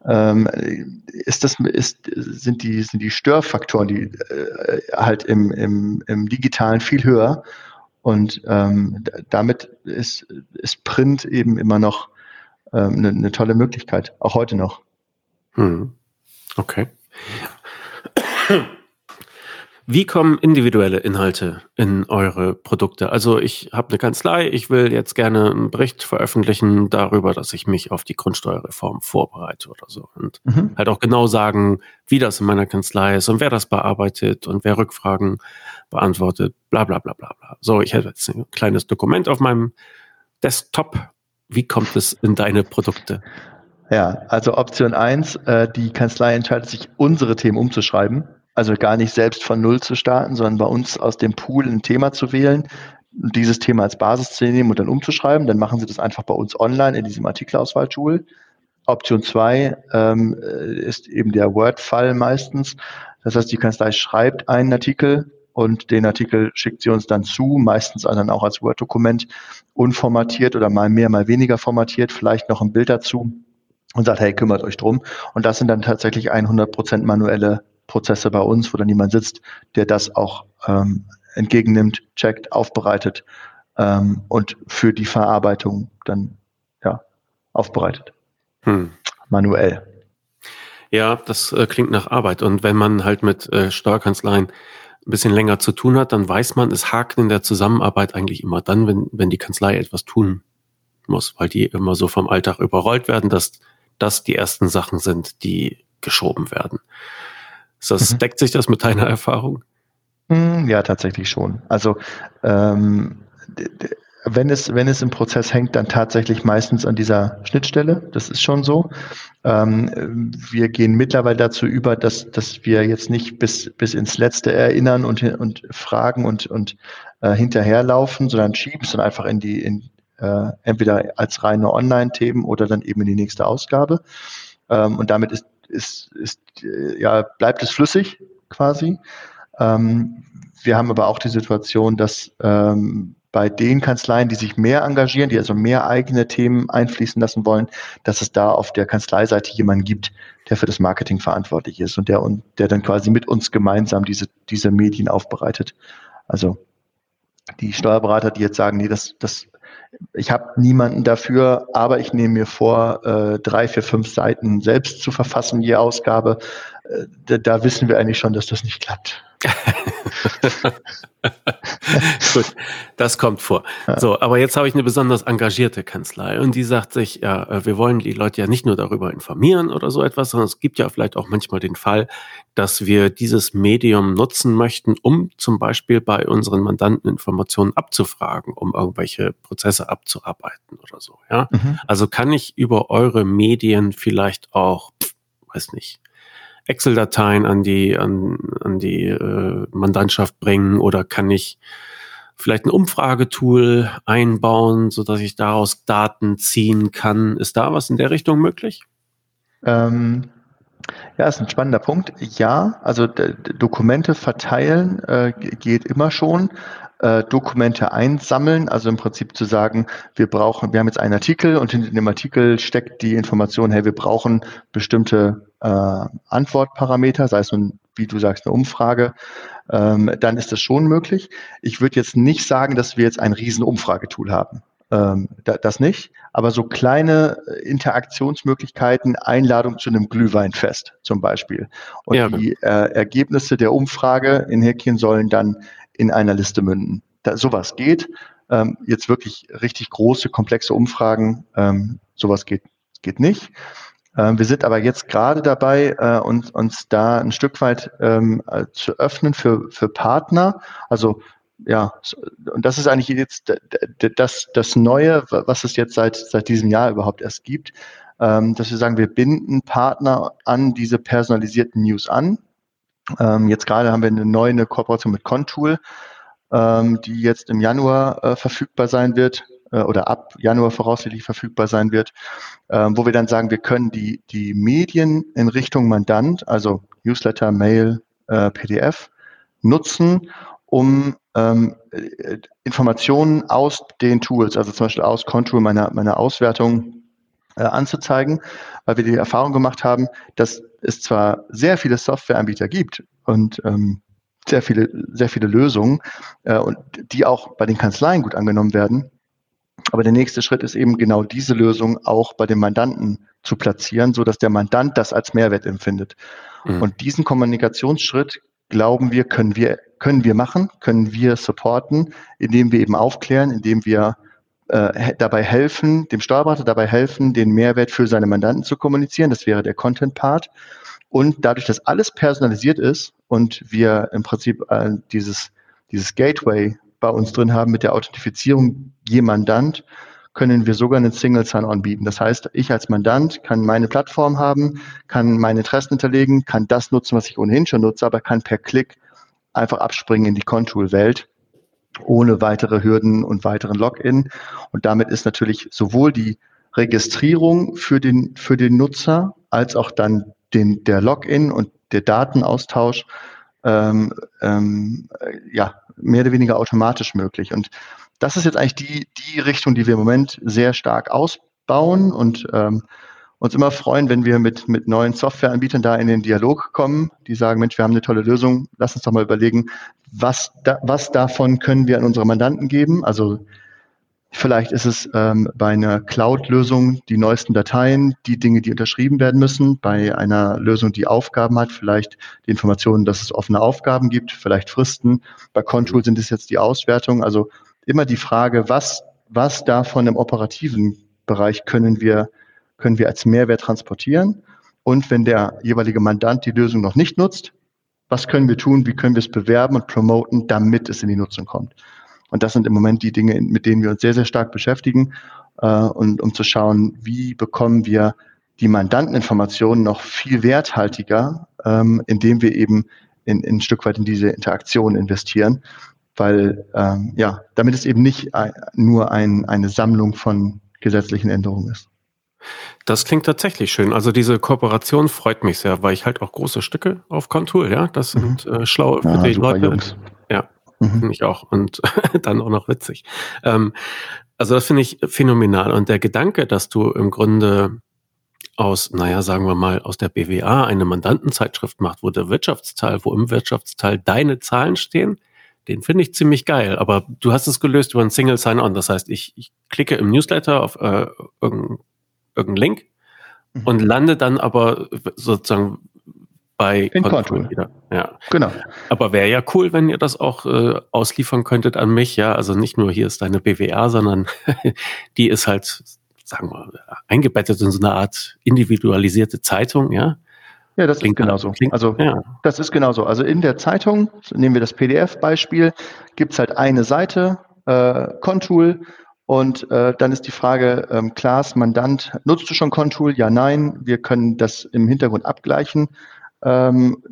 Speaker 2: ist das, ist, sind, die, sind die Störfaktoren, die äh, halt im, im, im Digitalen viel höher. Und ähm, damit ist, ist Print eben immer noch ähm, eine, eine tolle Möglichkeit, auch heute noch.
Speaker 1: Hm. Okay. Wie kommen individuelle Inhalte in eure Produkte? Also ich habe eine Kanzlei, ich will jetzt gerne einen Bericht veröffentlichen darüber, dass ich mich auf die Grundsteuerreform vorbereite oder so. Und mhm. halt auch genau sagen, wie das in meiner Kanzlei ist und wer das bearbeitet und wer Rückfragen beantwortet, bla bla bla bla bla. So, ich hätte jetzt ein kleines Dokument auf meinem Desktop. Wie kommt es in deine Produkte?
Speaker 2: Ja, also Option eins: äh, die Kanzlei entscheidet sich, unsere Themen umzuschreiben also gar nicht selbst von Null zu starten, sondern bei uns aus dem Pool ein Thema zu wählen, dieses Thema als Basis zu nehmen und dann umzuschreiben. Dann machen Sie das einfach bei uns online in diesem Artikelauswahltool. Option zwei ähm, ist eben der Word-Fall meistens. Das heißt, die Kanzlei schreibt einen Artikel und den Artikel schickt sie uns dann zu, meistens dann auch als Word-Dokument unformatiert oder mal mehr, mal weniger formatiert, vielleicht noch ein Bild dazu und sagt, hey, kümmert euch drum. Und das sind dann tatsächlich 100% manuelle Prozesse bei uns, wo dann jemand sitzt, der das auch ähm, entgegennimmt, checkt, aufbereitet ähm, und für die Verarbeitung dann ja aufbereitet. Hm. Manuell.
Speaker 1: Ja, das äh, klingt nach Arbeit. Und wenn man halt mit äh, Steuerkanzleien ein bisschen länger zu tun hat, dann weiß man, es hakt in der Zusammenarbeit eigentlich immer dann, wenn, wenn die Kanzlei etwas tun muss, weil die immer so vom Alltag überrollt werden, dass das die ersten Sachen sind, die geschoben werden. Das, mhm. Deckt sich das mit deiner Erfahrung?
Speaker 2: Hm, ja, tatsächlich schon. Also ähm, wenn es, wenn es im Prozess hängt, dann tatsächlich meistens an dieser Schnittstelle. Das ist schon so. Ähm, wir gehen mittlerweile dazu über, dass, dass wir jetzt nicht bis, bis ins Letzte erinnern und, und fragen und, und äh, hinterherlaufen, sondern schieben es dann einfach in die, in, äh, entweder als reine Online-Themen oder dann eben in die nächste Ausgabe. Ähm, und damit ist, ist, ist, ja, bleibt es flüssig quasi. Ähm, wir haben aber auch die Situation, dass ähm, bei den Kanzleien, die sich mehr engagieren, die also mehr eigene Themen einfließen lassen wollen, dass es da auf der Kanzleiseite jemanden gibt, der für das Marketing verantwortlich ist und der, und der dann quasi mit uns gemeinsam diese, diese Medien aufbereitet. Also die Steuerberater, die jetzt sagen, nee, das, das, ich habe niemanden dafür, aber ich nehme mir vor, äh, drei, vier, fünf Seiten selbst zu verfassen, je Ausgabe. Äh, da, da wissen wir eigentlich schon, dass das nicht klappt. [LAUGHS] [LAUGHS]
Speaker 1: Gut, das kommt vor. Ja. So, aber jetzt habe ich eine besonders engagierte Kanzlei und die sagt sich, ja, äh, wir wollen die Leute ja nicht nur darüber informieren oder so etwas, sondern es gibt ja vielleicht auch manchmal den Fall, dass wir dieses Medium nutzen möchten, um zum Beispiel bei unseren Mandanten Informationen abzufragen, um irgendwelche Prozesse abzuarbeiten oder so. Ja, mhm. also kann ich über eure Medien vielleicht auch, weiß nicht, Excel-Dateien an die, an, an die äh, Mandantschaft bringen oder kann ich vielleicht ein Umfragetool einbauen, so dass ich daraus Daten ziehen kann? Ist da was in der Richtung möglich?
Speaker 2: Ähm, ja, ist ein spannender Punkt. Ja, also Dokumente verteilen äh, geht immer schon. Äh, Dokumente einsammeln, also im Prinzip zu sagen, wir brauchen, wir haben jetzt einen Artikel und in dem Artikel steckt die Information, hey, wir brauchen bestimmte äh, Antwortparameter, sei es nun, wie du sagst, eine Umfrage, ähm, dann ist das schon möglich. Ich würde jetzt nicht sagen, dass wir jetzt ein riesen Umfragetool haben. Ähm, da, das nicht, aber so kleine Interaktionsmöglichkeiten, Einladung zu einem Glühweinfest zum Beispiel. Und ja. die äh, Ergebnisse der Umfrage in Häkchen sollen dann in einer Liste münden. Da, sowas geht. Ähm, jetzt wirklich richtig große, komplexe Umfragen, ähm, sowas geht, geht nicht. Ähm, wir sind aber jetzt gerade dabei, äh, uns, uns da ein Stück weit ähm, äh, zu öffnen für, für Partner. Also ja, und das ist eigentlich jetzt das, das Neue, was es jetzt seit, seit diesem Jahr überhaupt erst gibt, ähm, dass wir sagen, wir binden Partner an diese personalisierten News an. Ähm, jetzt gerade haben wir eine neue eine Kooperation mit Contool, ähm, die jetzt im Januar äh, verfügbar sein wird oder ab Januar voraussichtlich verfügbar sein wird, ähm, wo wir dann sagen, wir können die, die Medien in Richtung Mandant, also Newsletter, Mail, äh, PDF, nutzen, um ähm, äh, Informationen aus den Tools, also zum Beispiel aus Contool meiner, meiner Auswertung äh, anzuzeigen, weil wir die Erfahrung gemacht haben, dass es zwar sehr viele Softwareanbieter gibt und ähm, sehr viele, sehr viele Lösungen äh, und die auch bei den Kanzleien gut angenommen werden. Aber der nächste Schritt ist eben genau diese Lösung auch bei dem Mandanten zu platzieren, so dass der Mandant das als Mehrwert empfindet. Mhm. Und diesen Kommunikationsschritt glauben wir, können wir, können wir machen, können wir supporten, indem wir eben aufklären, indem wir äh, dabei helfen, dem Steuerberater dabei helfen, den Mehrwert für seine Mandanten zu kommunizieren. Das wäre der Content-Part. Und dadurch, dass alles personalisiert ist und wir im Prinzip äh, dieses, dieses Gateway bei uns drin haben mit der Authentifizierung je Mandant, können wir sogar einen Single Sign-On bieten. Das heißt, ich als Mandant kann meine Plattform haben, kann meine Interessen hinterlegen, kann das nutzen, was ich ohnehin schon nutze, aber kann per Klick einfach abspringen in die Contour-Welt ohne weitere Hürden und weiteren Login. Und damit ist natürlich sowohl die Registrierung für den, für den Nutzer als auch dann den, der Login und der Datenaustausch ähm, ähm, ja, mehr oder weniger automatisch möglich. Und das ist jetzt eigentlich die, die Richtung, die wir im Moment sehr stark ausbauen und ähm, uns immer freuen, wenn wir mit, mit neuen Softwareanbietern da in den Dialog kommen, die sagen, Mensch, wir haben eine tolle Lösung, lass uns doch mal überlegen, was, da, was davon können wir an unsere Mandanten geben. Also Vielleicht ist es ähm, bei einer Cloud-Lösung die neuesten Dateien, die Dinge, die unterschrieben werden müssen. Bei einer Lösung, die Aufgaben hat, vielleicht die Informationen, dass es offene Aufgaben gibt, vielleicht Fristen. Bei Control sind es jetzt die Auswertungen. Also immer die Frage, was, was davon im operativen Bereich können wir, können wir als Mehrwert transportieren? Und wenn der jeweilige Mandant die Lösung noch nicht nutzt, was können wir tun? Wie können wir es bewerben und promoten, damit es in die Nutzung kommt? Und das sind im Moment die Dinge, mit denen wir uns sehr, sehr stark beschäftigen äh, und um zu schauen, wie bekommen wir die Mandanteninformationen noch viel werthaltiger, ähm, indem wir eben in, in ein Stück weit in diese Interaktion investieren, weil ähm, ja, damit es eben nicht ein, nur ein, eine Sammlung von gesetzlichen Änderungen ist.
Speaker 1: Das klingt tatsächlich schön. Also diese Kooperation freut mich sehr, weil ich halt auch große Stücke auf Kontur, ja. Das mhm. sind äh, schlaue ja, die Leute. Jungs. Mhm. Finde ich auch. Und [LAUGHS] dann auch noch witzig. Ähm, also das finde ich phänomenal. Und der Gedanke, dass du im Grunde aus, naja, sagen wir mal, aus der BWA eine Mandantenzeitschrift macht, wo der Wirtschaftsteil, wo im Wirtschaftsteil deine Zahlen stehen, den finde ich ziemlich geil. Aber du hast es gelöst über ein Single Sign-On. Das heißt, ich, ich klicke im Newsletter auf äh, irgendeinen irgendein Link mhm. und lande dann aber sozusagen bei
Speaker 2: in. Wieder.
Speaker 1: Ja. Genau. Aber wäre ja cool, wenn ihr das auch äh, ausliefern könntet an mich, ja. Also nicht nur hier ist deine BWA, sondern [LAUGHS] die ist halt, sagen wir, eingebettet in so eine Art individualisierte Zeitung, ja.
Speaker 2: Ja, das klingt ist genauso. Klingt, also ja. das ist genauso. Also in der Zeitung, nehmen wir das PDF-Beispiel, gibt es halt eine Seite, äh, Contool, und äh, dann ist die Frage, ähm, Klaas, Mandant, nutzt du schon Contool? Ja, nein. Wir können das im Hintergrund abgleichen ähm,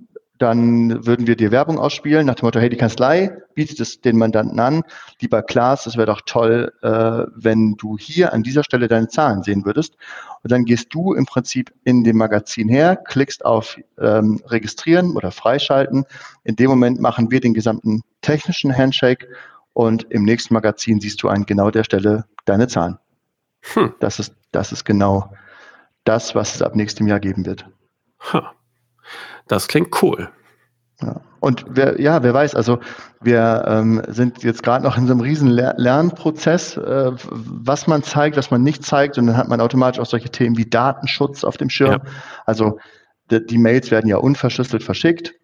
Speaker 2: dann würden wir dir Werbung ausspielen nach dem Motto, hey, die Kanzlei bietet es den Mandanten an. Lieber Klaas, es wäre doch toll, äh, wenn du hier an dieser Stelle deine Zahlen sehen würdest. Und dann gehst du im Prinzip in dem Magazin her, klickst auf ähm, Registrieren oder Freischalten. In dem Moment machen wir den gesamten technischen Handshake und im nächsten Magazin siehst du an genau der Stelle deine Zahlen. Hm. Das, ist, das ist genau das, was es ab nächstem Jahr geben wird.
Speaker 1: Huh. Das klingt cool.
Speaker 2: Ja. Und wer, ja, wer weiß, also wir ähm, sind jetzt gerade noch in so einem riesen Ler Lernprozess, äh, was man zeigt, was man nicht zeigt, und dann hat man automatisch auch solche Themen wie Datenschutz auf dem Schirm. Ja. Also die, die, Mails werden ja unverschlüsselt verschickt.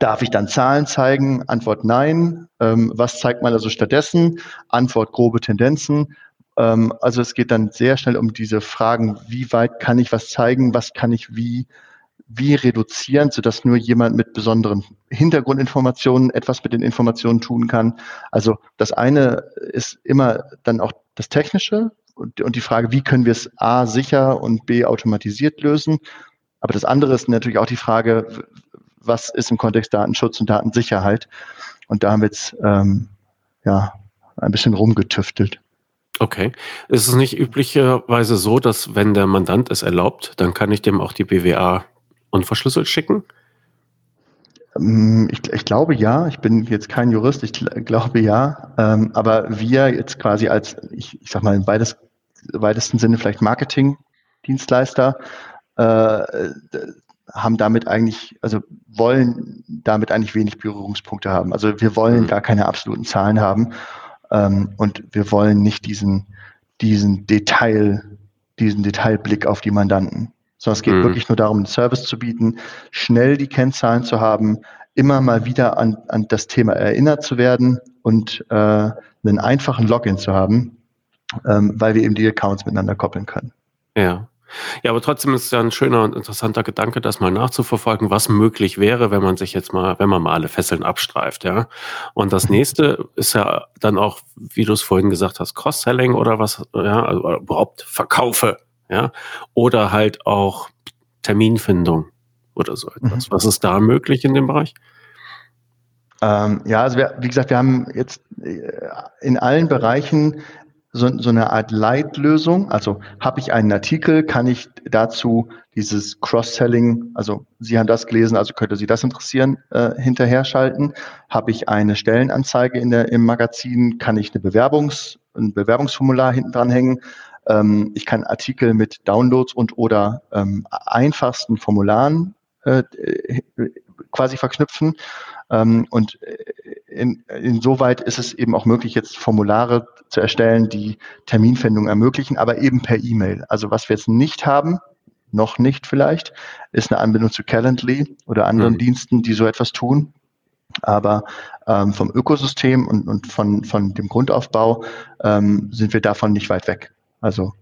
Speaker 2: Darf ich dann Zahlen zeigen? Antwort nein. Ähm, was zeigt man also stattdessen? Antwort grobe Tendenzen. Ähm, also es geht dann sehr schnell um diese Fragen, wie weit kann ich was zeigen, was kann ich wie wie reduzieren, sodass nur jemand mit besonderen Hintergrundinformationen etwas mit den Informationen tun kann. Also das eine ist immer dann auch das Technische und, und die Frage, wie können wir es A sicher und B automatisiert lösen. Aber das andere ist natürlich auch die Frage, was ist im Kontext Datenschutz und Datensicherheit? Und da haben wir jetzt ähm, ja ein bisschen rumgetüftelt.
Speaker 1: Okay. Ist es nicht üblicherweise so, dass wenn der Mandant es erlaubt, dann kann ich dem auch die BWA unverschlüsselt schicken?
Speaker 2: Ähm, ich, ich, glaube ja, ich bin jetzt kein Jurist, ich glaube ja, ähm, aber wir jetzt quasi als, ich, ich sag mal, im weites, weitesten Sinne vielleicht Marketing-Dienstleister äh, haben damit eigentlich, also wollen damit eigentlich wenig Berührungspunkte haben. Also wir wollen mhm. gar keine absoluten Zahlen haben ähm, und wir wollen nicht diesen, diesen Detail, diesen Detailblick auf die Mandanten sondern es geht mhm. wirklich nur darum, einen Service zu bieten, schnell die Kennzahlen zu haben, immer mal wieder an, an das Thema erinnert zu werden und äh, einen einfachen Login zu haben, ähm, weil wir eben die Accounts miteinander koppeln können.
Speaker 1: Ja. Ja, aber trotzdem ist es ja ein schöner und interessanter Gedanke, das mal nachzuverfolgen, was möglich wäre, wenn man sich jetzt mal, wenn man mal alle Fesseln abstreift, ja. Und das nächste ist ja dann auch, wie du es vorhin gesagt hast, Cross-Selling oder was, ja, also überhaupt Verkaufe ja, oder halt auch Terminfindung oder so etwas. Mhm. Was ist da möglich in dem Bereich?
Speaker 2: Ähm, ja, also wir, wie gesagt, wir haben jetzt äh, in allen Bereichen so, so eine Art Leitlösung. Also habe ich einen Artikel, kann ich dazu dieses Cross-Selling, also Sie haben das gelesen, also könnte Sie das interessieren, äh, hinterher schalten. Habe ich eine Stellenanzeige in der, im Magazin, kann ich eine Bewerbungs, ein Bewerbungsformular hinten dran hängen. Ähm, ich kann Artikel mit Downloads und oder ähm, einfachsten Formularen äh, quasi verknüpfen. Ähm, und in, insoweit ist es eben auch möglich, jetzt Formulare zu erstellen, die Terminfindung ermöglichen, aber eben per E-Mail. Also was wir jetzt nicht haben, noch nicht vielleicht, ist eine Anbindung zu Calendly oder anderen mhm. Diensten, die so etwas tun. Aber ähm, vom Ökosystem und, und von, von dem Grundaufbau ähm, sind wir davon nicht weit weg. Also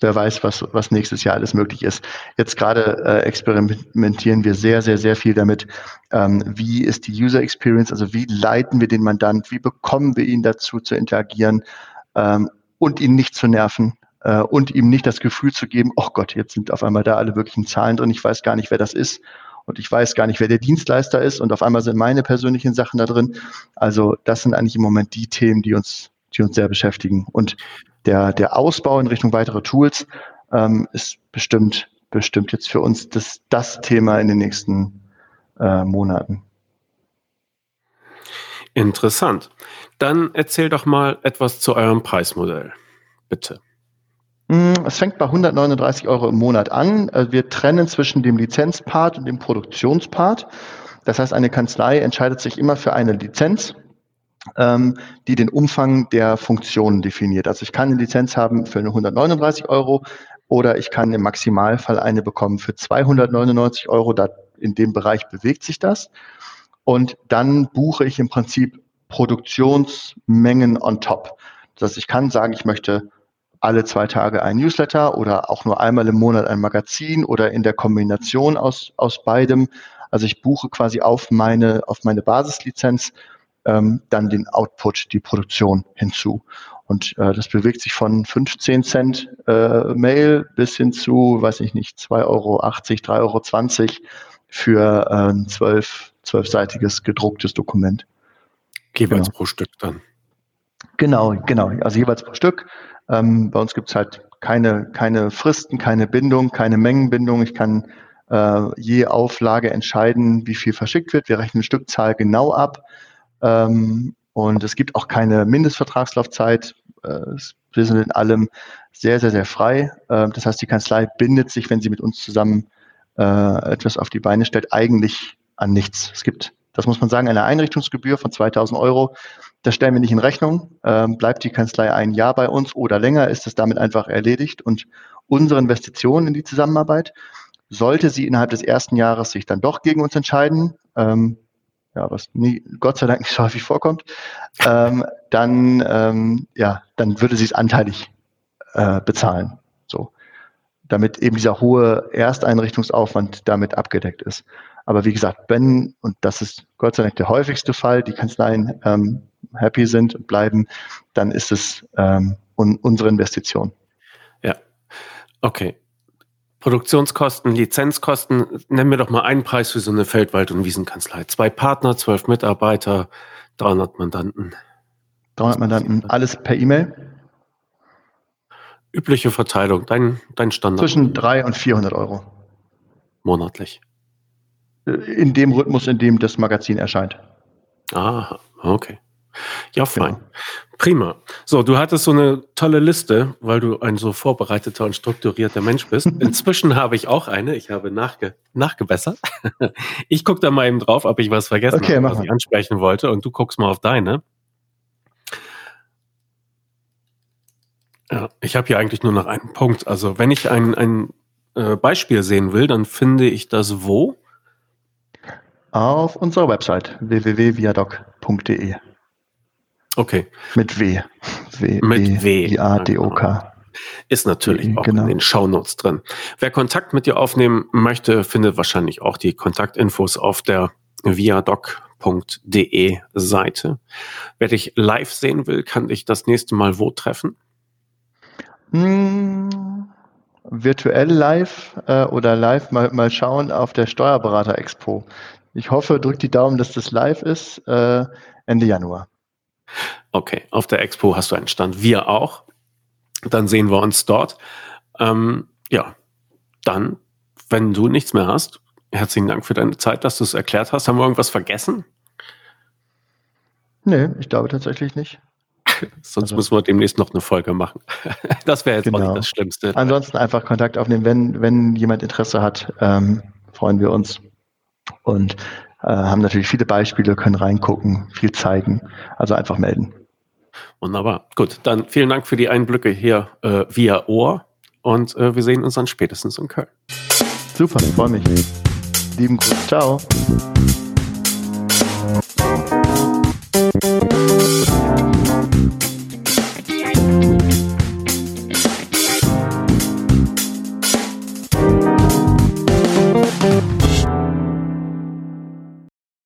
Speaker 2: wer weiß, was, was nächstes Jahr alles möglich ist. Jetzt gerade äh, experimentieren wir sehr, sehr, sehr viel damit, ähm, wie ist die User Experience, also wie leiten wir den Mandant, wie bekommen wir ihn dazu zu interagieren ähm, und ihn nicht zu nerven äh, und ihm nicht das Gefühl zu geben, oh Gott, jetzt sind auf einmal da alle wirklichen Zahlen drin, ich weiß gar nicht, wer das ist und ich weiß gar nicht, wer der Dienstleister ist und auf einmal sind meine persönlichen Sachen da drin. Also das sind eigentlich im Moment die Themen, die uns, die uns sehr beschäftigen. Und der, der Ausbau in Richtung weitere Tools ähm, ist bestimmt, bestimmt jetzt für uns das, das Thema in den nächsten äh, Monaten.
Speaker 1: Interessant. Dann erzähl doch mal etwas zu eurem Preismodell, bitte.
Speaker 2: Mm, es fängt bei 139 Euro im Monat an. Äh, wir trennen zwischen dem Lizenzpart und dem Produktionspart. Das heißt, eine Kanzlei entscheidet sich immer für eine Lizenz, die den Umfang der Funktionen definiert. Also ich kann eine Lizenz haben für 139 Euro oder ich kann im Maximalfall eine bekommen für 299 Euro. Da in dem Bereich bewegt sich das. Und dann buche ich im Prinzip Produktionsmengen on top. Das heißt, ich kann sagen, ich möchte alle zwei Tage ein Newsletter oder auch nur einmal im Monat ein Magazin oder in der Kombination aus, aus beidem. Also ich buche quasi auf meine, auf meine Basislizenz ähm, dann den Output, die Produktion hinzu. Und äh, das bewegt sich von 15 Cent äh, Mail bis hin zu, weiß ich nicht, 2,80 Euro, 3,20 Euro für ein zwölf, zwölfseitiges gedrucktes Dokument.
Speaker 1: Jeweils genau. pro Stück dann.
Speaker 2: Genau, genau. Also jeweils pro Stück. Ähm, bei uns gibt es halt keine, keine Fristen, keine Bindung, keine Mengenbindung. Ich kann äh, je Auflage entscheiden, wie viel verschickt wird. Wir rechnen Stückzahl genau ab. Ähm, und es gibt auch keine Mindestvertragslaufzeit. Äh, wir sind in allem sehr, sehr, sehr frei. Äh, das heißt, die Kanzlei bindet sich, wenn sie mit uns zusammen äh, etwas auf die Beine stellt, eigentlich an nichts. Es gibt, das muss man sagen, eine Einrichtungsgebühr von 2000 Euro. Das stellen wir nicht in Rechnung. Ähm, bleibt die Kanzlei ein Jahr bei uns oder länger, ist es damit einfach erledigt. Und unsere Investition in die Zusammenarbeit, sollte sie innerhalb des ersten Jahres sich dann doch gegen uns entscheiden, ähm, ja, was nie, Gott sei Dank nicht so häufig vorkommt, ähm, dann, ähm, ja, dann würde sie es anteilig äh, bezahlen. So. Damit eben dieser hohe Ersteinrichtungsaufwand damit abgedeckt ist. Aber wie gesagt, wenn, und das ist Gott sei Dank der häufigste Fall, die Kanzleien ähm, happy sind und bleiben, dann ist es ähm, un unsere Investition.
Speaker 1: Ja, okay. Produktionskosten, Lizenzkosten, nennen wir doch mal einen Preis für so eine Feldwald- und Wiesenkanzlei. Zwei Partner, zwölf Mitarbeiter, 300 Mandanten.
Speaker 2: 300 Mandanten, alles per E-Mail?
Speaker 1: Übliche Verteilung, dein, dein Standard.
Speaker 2: Zwischen 300 und 400 Euro.
Speaker 1: Monatlich.
Speaker 2: In dem Rhythmus, in dem das Magazin erscheint.
Speaker 1: Ah, okay. Ja, fein. Genau. Prima. So, du hattest so eine tolle Liste, weil du ein so vorbereiteter und strukturierter Mensch bist. [LAUGHS] Inzwischen habe ich auch eine. Ich habe nachge nachgebessert. [LAUGHS] Ich gucke da mal eben drauf, ob ich was vergessen okay, habe, was ich ansprechen wollte. Und du guckst mal auf deine. Ja, ich habe hier eigentlich nur noch einen Punkt. Also, wenn ich ein, ein äh, Beispiel sehen will, dann finde ich das wo?
Speaker 2: Auf unserer Website www.viadoc.de.
Speaker 1: Okay.
Speaker 2: Mit W.
Speaker 1: w Mit W.
Speaker 2: I-A-D-O-K.
Speaker 1: Ist natürlich auch genau. in den Shownotes drin. Wer Kontakt mit dir aufnehmen möchte, findet wahrscheinlich auch die Kontaktinfos auf der viadoc.de Seite. Wer dich live sehen will, kann dich das nächste Mal wo treffen?
Speaker 2: Hm, virtuell live äh, oder live mal, mal schauen auf der Steuerberater Expo. Ich hoffe, drückt die Daumen, dass das live ist äh, Ende Januar.
Speaker 1: Okay, auf der Expo hast du einen Stand. Wir auch. Dann sehen wir uns dort. Ähm, ja, dann, wenn du nichts mehr hast, herzlichen Dank für deine Zeit, dass du es erklärt hast. Haben wir irgendwas vergessen?
Speaker 2: Nee, ich glaube tatsächlich nicht. [LAUGHS]
Speaker 1: Sonst also, müssen wir demnächst noch eine Folge machen. [LAUGHS] das wäre jetzt genau. auch nicht das Schlimmste.
Speaker 2: Ansonsten einfach Kontakt aufnehmen, wenn, wenn jemand Interesse hat, ähm, freuen wir uns. und haben natürlich viele Beispiele, können reingucken, viel zeigen. Also einfach melden.
Speaker 1: Wunderbar. Gut, dann vielen Dank für die Einblicke hier äh, via Ohr und äh, wir sehen uns dann spätestens in Köln.
Speaker 2: Super, freue mich. Lieben Gruß. Ciao.